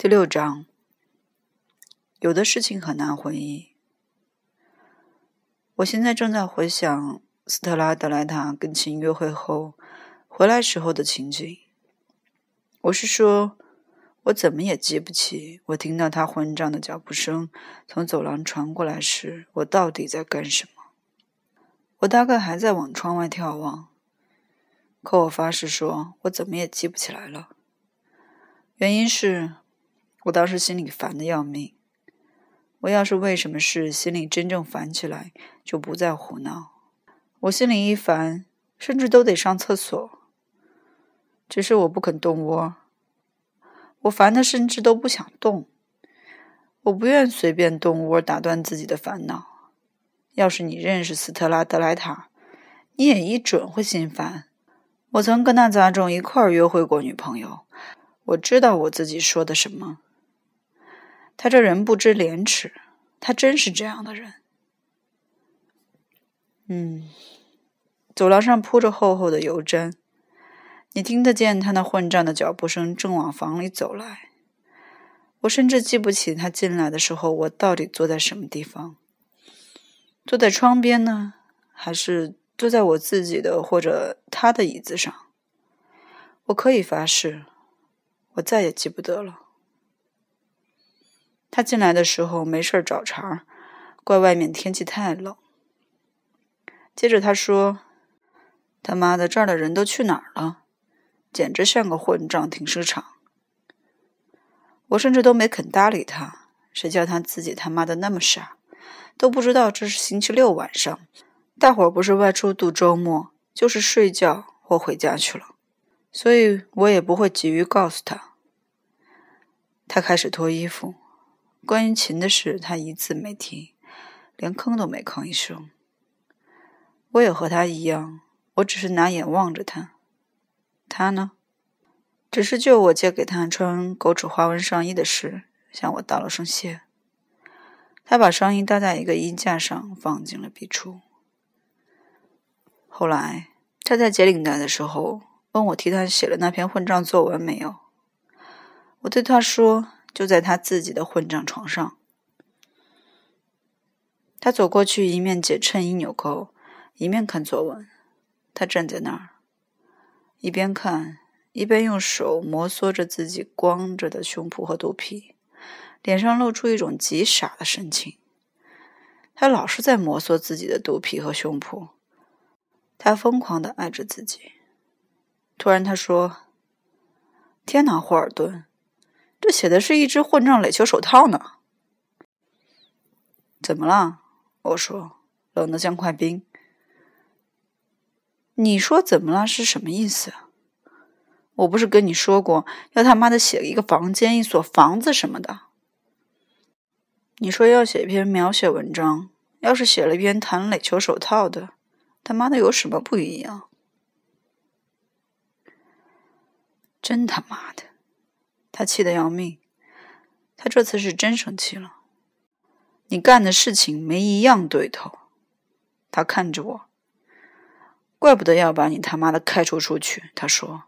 第六章，有的事情很难回忆。我现在正在回想斯特拉德莱塔跟秦约会后回来时候的情景。我是说，我怎么也记不起，我听到他混账的脚步声从走廊传过来时，我到底在干什么。我大概还在往窗外眺望，可我发誓说，我怎么也记不起来了。原因是。我当时心里烦的要命。我要是为什么事心里真正烦起来，就不再胡闹。我心里一烦，甚至都得上厕所。只是我不肯动窝。我烦的甚至都不想动。我不愿随便动窝打断自己的烦恼。要是你认识斯特拉德莱塔，你也一准会心烦。我曾跟那杂种一块儿约会过女朋友。我知道我自己说的什么。他这人不知廉耻，他真是这样的人。嗯，走廊上铺着厚厚的油毡，你听得见他那混账的脚步声正往房里走来。我甚至记不起他进来的时候，我到底坐在什么地方。坐在窗边呢，还是坐在我自己的或者他的椅子上？我可以发誓，我再也记不得了。他进来的时候没事找茬，怪外面天气太冷。接着他说：“他妈的，这儿的人都去哪儿了？简直像个混账停尸场。”我甚至都没肯搭理他。谁叫他自己他妈的那么傻，都不知道这是星期六晚上，大伙儿不是外出度周末，就是睡觉或回家去了。所以我也不会急于告诉他。他开始脱衣服。关于琴的事，他一字没提，连吭都没吭一声。我也和他一样，我只是拿眼望着他。他呢，只是就我借给他穿狗齿花纹上衣的事，向我道了声谢。他把上衣搭在一个衣架上，放进了壁橱。后来他在解领带的时候，问我替他写了那篇混账作文没有。我对他说。就在他自己的混账床上，他走过去，一面解衬衣纽扣，一面看作文。他站在那儿，一边看，一边用手摩挲着自己光着的胸脯和肚皮，脸上露出一种极傻的神情。他老是在摩挲自己的肚皮和胸脯，他疯狂的爱着自己。突然，他说：“天哪，霍尔顿！”这写的是一只混账垒球手套呢？怎么了？我说，冷的像块冰。你说怎么了是什么意思？我不是跟你说过要他妈的写一个房间、一所房子什么的？你说要写一篇描写文章，要是写了一篇谈垒球手套的，他妈的有什么不一样？真他妈的！他气得要命，他这次是真生气了。你干的事情没一样对头。他看着我，怪不得要把你他妈的开除出去。他说，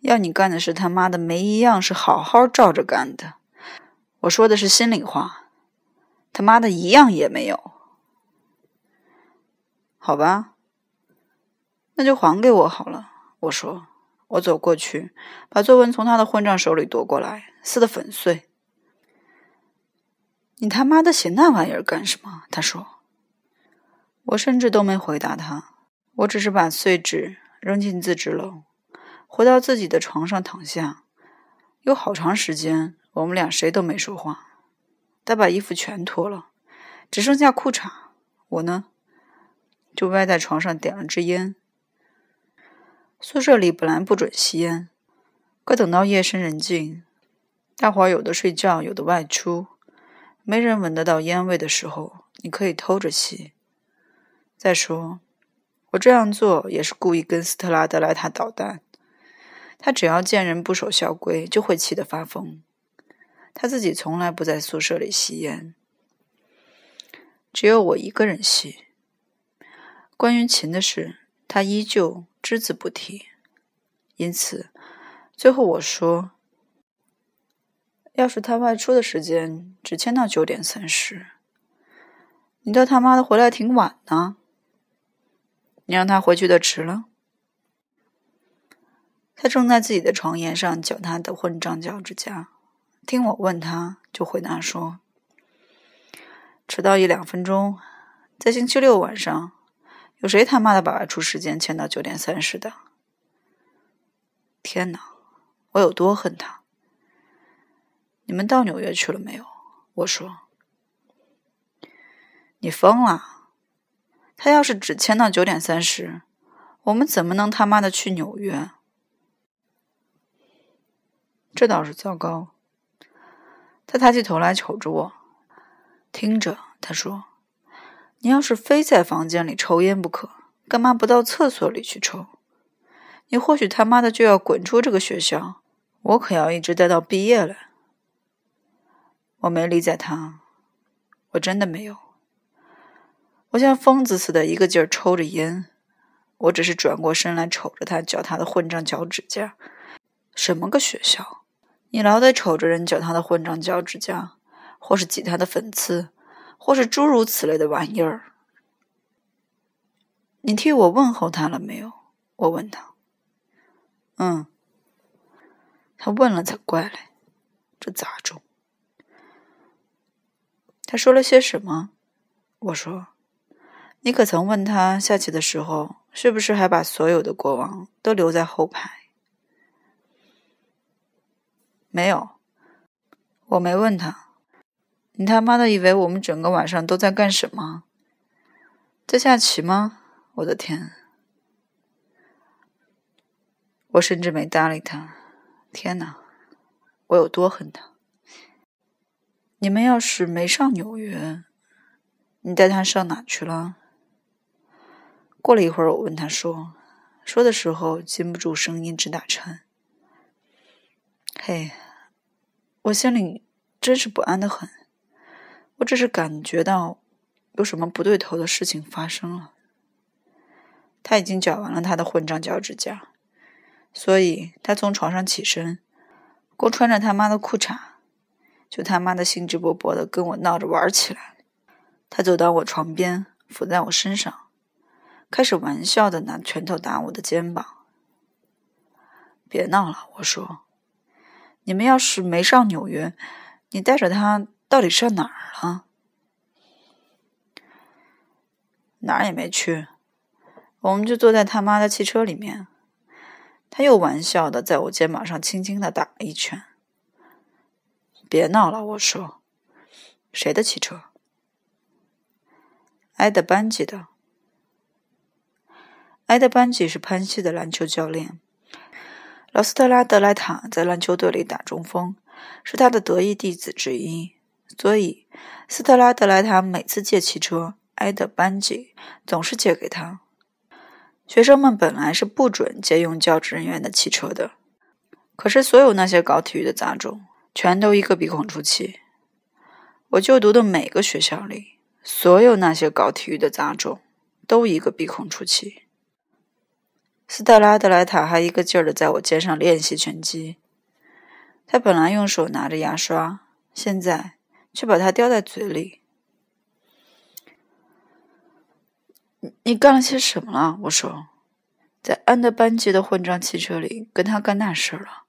要你干的事他妈的没一样是好好照着干的。我说的是心里话，他妈的一样也没有。好吧，那就还给我好了。我说。我走过去，把作文从他的混账手里夺过来，撕得粉碎。你他妈的写那玩意儿干什么？他说。我甚至都没回答他，我只是把碎纸扔进自制楼，回到自己的床上躺下。有好长时间，我们俩谁都没说话。他把衣服全脱了，只剩下裤衩。我呢，就歪在床上点了支烟。宿舍里本来不准吸烟，可等到夜深人静，大伙儿有的睡觉，有的外出，没人闻得到烟味的时候，你可以偷着吸。再说，我这样做也是故意跟斯特拉德莱塔捣蛋。他只要见人不守校规，就会气得发疯。他自己从来不在宿舍里吸烟，只有我一个人吸。关于琴的事，他依旧。只字不提，因此，最后我说：“要是他外出的时间只签到九点三十，你叫他妈的回来挺晚呢。你让他回去的迟了。他正在自己的床沿上绞他的混账脚趾甲，听我问他，就回答说：“迟到一两分钟，在星期六晚上，有谁他妈的把外出时间签到九点三十的？天哪，我有多恨他！你们到纽约去了没有？”我说：“你疯了！他要是只签到九点三十，我们怎么能他妈的去纽约？”这倒是糟糕。他抬起头来瞅着我，听着，他说：“你要是非在房间里抽烟不可，干嘛不到厕所里去抽？你或许他妈的就要滚出这个学校，我可要一直待到毕业了。”我没理睬他，我真的没有。我像疯子似的，一个劲儿抽着烟。我只是转过身来瞅着他脚踏的混账脚趾甲，什么个学校？你老得瞅着人脚他的混账脚趾甲，或是挤他的粉刺，或是诸如此类的玩意儿。你替我问候他了没有？我问他。嗯，他问了才怪嘞，这杂种。他说了些什么？我说，你可曾问他下棋的时候，是不是还把所有的国王都留在后排？没有，我没问他。你他妈的以为我们整个晚上都在干什么？在下棋吗？我的天！我甚至没搭理他。天哪，我有多恨他！你们要是没上纽约，你带他上哪去了？过了一会儿，我问他说，说的时候禁不住声音直打颤。嘿，我心里真是不安的很。我只是感觉到有什么不对头的事情发生了。他已经绞完了他的混账脚趾甲，所以他从床上起身，光穿着他妈的裤衩，就他妈的兴致勃勃的跟我闹着玩起来。他走到我床边，伏在我身上，开始玩笑的拿拳头打我的肩膀。别闹了，我说。你们要是没上纽约，你带着他到底上哪儿了？哪儿也没去，我们就坐在他妈的汽车里面。他又玩笑的在我肩膀上轻轻的打了一拳。别闹了，我说，谁的汽车？埃德班吉的。埃德班吉是潘西的篮球教练。老斯特拉德莱塔在篮球队里打中锋，是他的得意弟子之一。所以，斯特拉德莱塔每次借汽车，埃德班吉总是借给他。学生们本来是不准借用教职人员的汽车的，可是所有那些搞体育的杂种，全都一个鼻孔出气。我就读的每个学校里，所有那些搞体育的杂种，都一个鼻孔出气。斯特拉德莱塔还一个劲儿的在我肩上练习拳击。他本来用手拿着牙刷，现在却把它叼在嘴里。你干了些什么了？我说，在安德班级的混账汽车里跟他干那事儿了。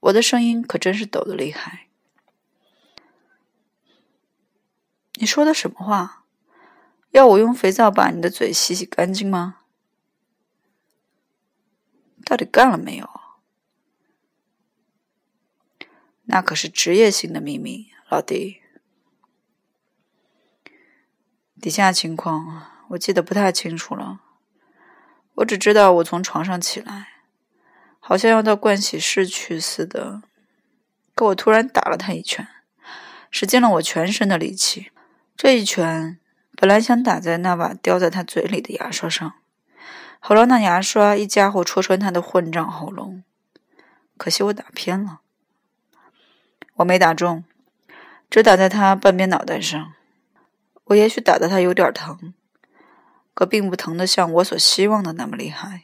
我的声音可真是抖得厉害。你说的什么话？要我用肥皂把你的嘴洗洗干净吗？到底干了没有？那可是职业性的秘密，老弟。底下情况我记得不太清楚了，我只知道我从床上起来，好像要到盥洗室去似的，可我突然打了他一拳，使尽了我全身的力气。这一拳本来想打在那把叼在他嘴里的牙刷上。好让那牙刷一家伙戳穿他的混账喉咙，可惜我打偏了，我没打中，只打在他半边脑袋上。我也许打得他有点疼，可并不疼得像我所希望的那么厉害。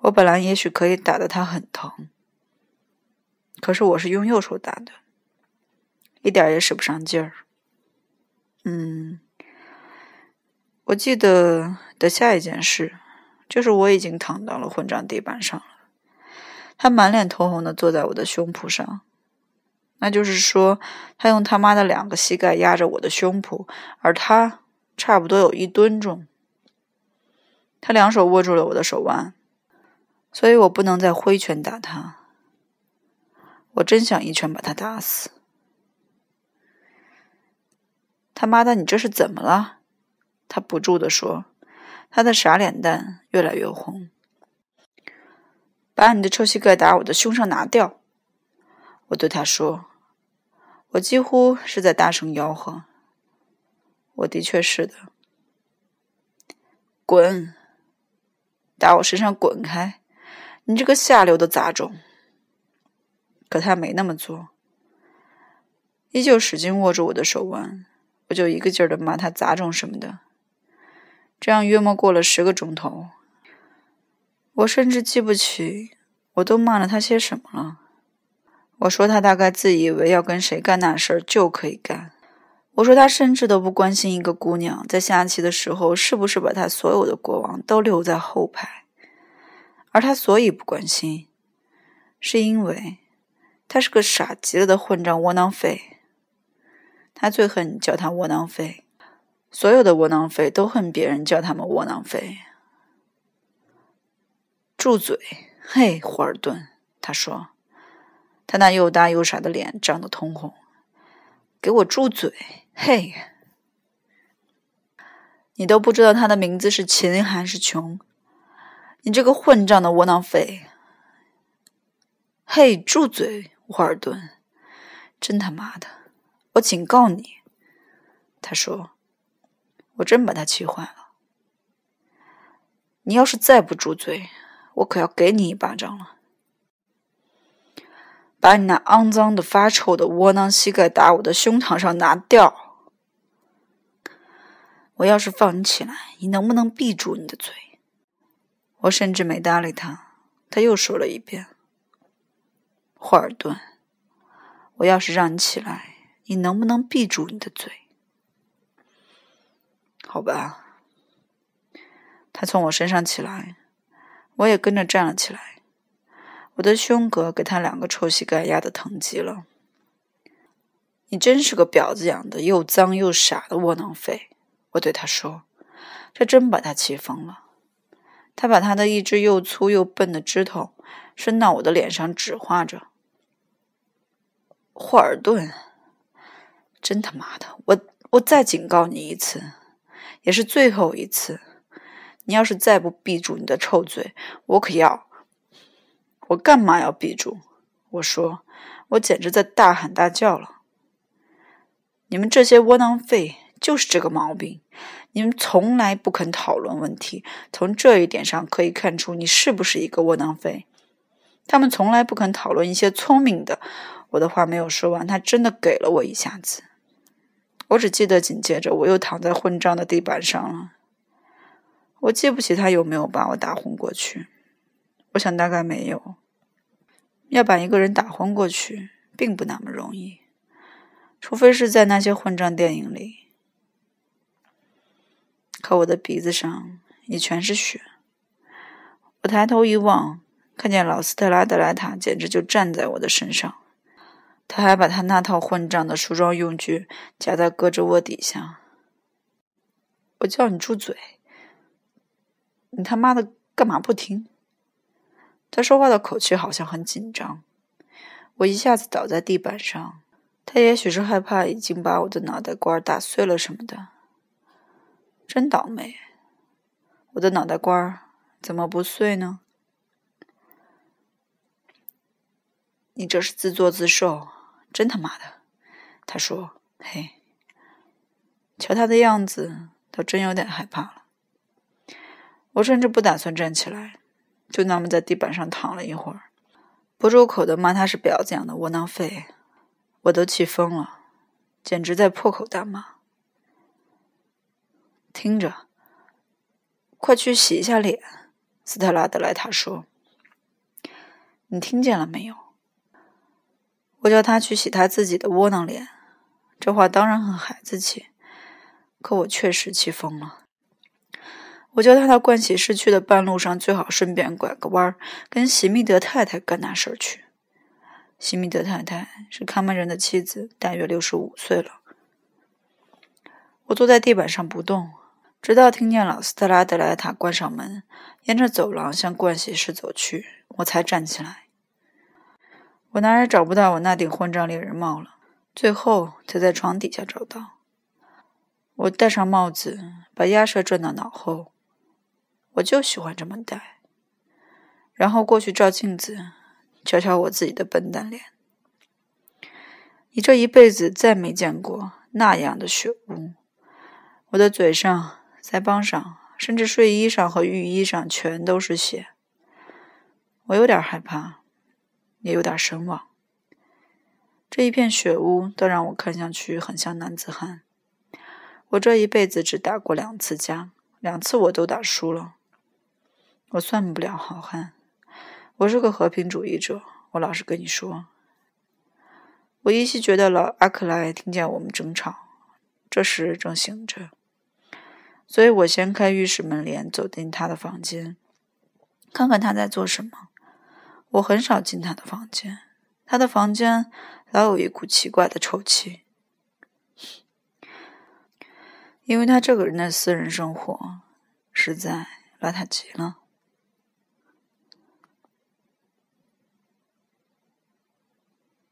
我本来也许可以打得他很疼，可是我是用右手打的，一点也使不上劲儿。嗯，我记得的下一件事，就是我已经躺到了混账地板上了。他满脸通红的坐在我的胸脯上，那就是说，他用他妈的两个膝盖压着我的胸脯，而他差不多有一吨重。他两手握住了我的手腕，所以我不能再挥拳打他。我真想一拳把他打死。他妈的，你这是怎么了？他不住地说，他的傻脸蛋越来越红。把你的臭膝盖打我的胸上拿掉！我对他说，我几乎是在大声吆喝。我的确是的。滚！打我身上滚开！你这个下流的杂种！可他没那么做，依旧使劲握住我的手腕。我就一个劲儿的骂他杂种什么的。这样约莫过了十个钟头。我甚至记不起我都骂了他些什么了。我说他大概自以为要跟谁干那事儿就可以干。我说他甚至都不关心一个姑娘在下棋的时候是不是把他所有的国王都留在后排，而他所以不关心，是因为他是个傻极了的混账窝囊废。他最恨叫他窝囊废，所有的窝囊废都恨别人叫他们窝囊废。住嘴！嘿，霍尔顿，他说，他那又大又傻的脸涨得通红。给我住嘴！嘿，你都不知道他的名字是秦还是琼？你这个混账的窝囊废！嘿，住嘴，沃尔顿！真他妈的，我警告你！他说，我真把他气坏了。你要是再不住嘴！我可要给你一巴掌了！把你那肮脏的、发臭的窝囊膝盖打我的胸膛上拿掉！我要是放你起来，你能不能闭住你的嘴？我甚至没搭理他，他又说了一遍：“霍尔顿，我要是让你起来，你能不能闭住你的嘴？”好吧，他从我身上起来。我也跟着站了起来，我的胸膈给他两个臭膝盖压得疼极了。你真是个婊子养的又脏又傻的窝囊废！我对他说，这真把他气疯了。他把他的一只又粗又笨的指头伸到我的脸上，指划着。霍尔顿，真他妈的！我我再警告你一次，也是最后一次。你要是再不闭住你的臭嘴，我可要……我干嘛要闭住？我说，我简直在大喊大叫了。你们这些窝囊废就是这个毛病，你们从来不肯讨论问题。从这一点上可以看出你是不是一个窝囊废。他们从来不肯讨论一些聪明的。我的话没有说完，他真的给了我一下子。我只记得紧接着我又躺在混账的地板上了。我记不起他有没有把我打昏过去，我想大概没有。要把一个人打昏过去，并不那么容易，除非是在那些混账电影里。可我的鼻子上已全是血。我抬头一望，看见老斯特拉德莱塔简直就站在我的身上，他还把他那套混账的梳妆用具夹在胳肢窝底下。我叫你住嘴！你他妈的干嘛不听？他说话的口气好像很紧张。我一下子倒在地板上。他也许是害怕已经把我的脑袋瓜打碎了什么的。真倒霉！我的脑袋瓜怎么不碎呢？你这是自作自受！真他妈的！他说：“嘿，瞧他的样子，倒真有点害怕了。”我甚至不打算站起来，就那么在地板上躺了一会儿，不住口的骂他是婊子养的窝囊废，我都气疯了，简直在破口大骂。听着，快去洗一下脸，斯特拉德莱塔说：“你听见了没有？我叫他去洗他自己的窝囊脸，这话当然很孩子气，可我确实气疯了。我叫他到盥洗室去的半路上，最好顺便拐个弯儿，跟席密德太太干那事儿去。席密德太太是看门人的妻子，大约六十五岁了。我坐在地板上不动，直到听见老斯特拉德莱塔关上门，沿着走廊向盥洗室走去，我才站起来。我哪儿也找不到我那顶混账猎人帽了，最后才在床底下找到。我戴上帽子，把鸭舌转到脑后。我就喜欢这么戴，然后过去照镜子，瞧瞧我自己的笨蛋脸。你这一辈子再没见过那样的血污，我的嘴上、腮帮上，甚至睡衣上和浴衣上全都是血。我有点害怕，也有点神往。这一片血污都让我看上去很像男子汉。我这一辈子只打过两次架，两次我都打输了。我算不了好汉，我是个和平主义者。我老实跟你说，我依稀觉得老阿克莱听见我们争吵，这时正醒着，所以我掀开浴室门帘，走进他的房间，看看他在做什么。我很少进他的房间，他的房间老有一股奇怪的臭气，因为他这个人的私人生活实在邋遢极了。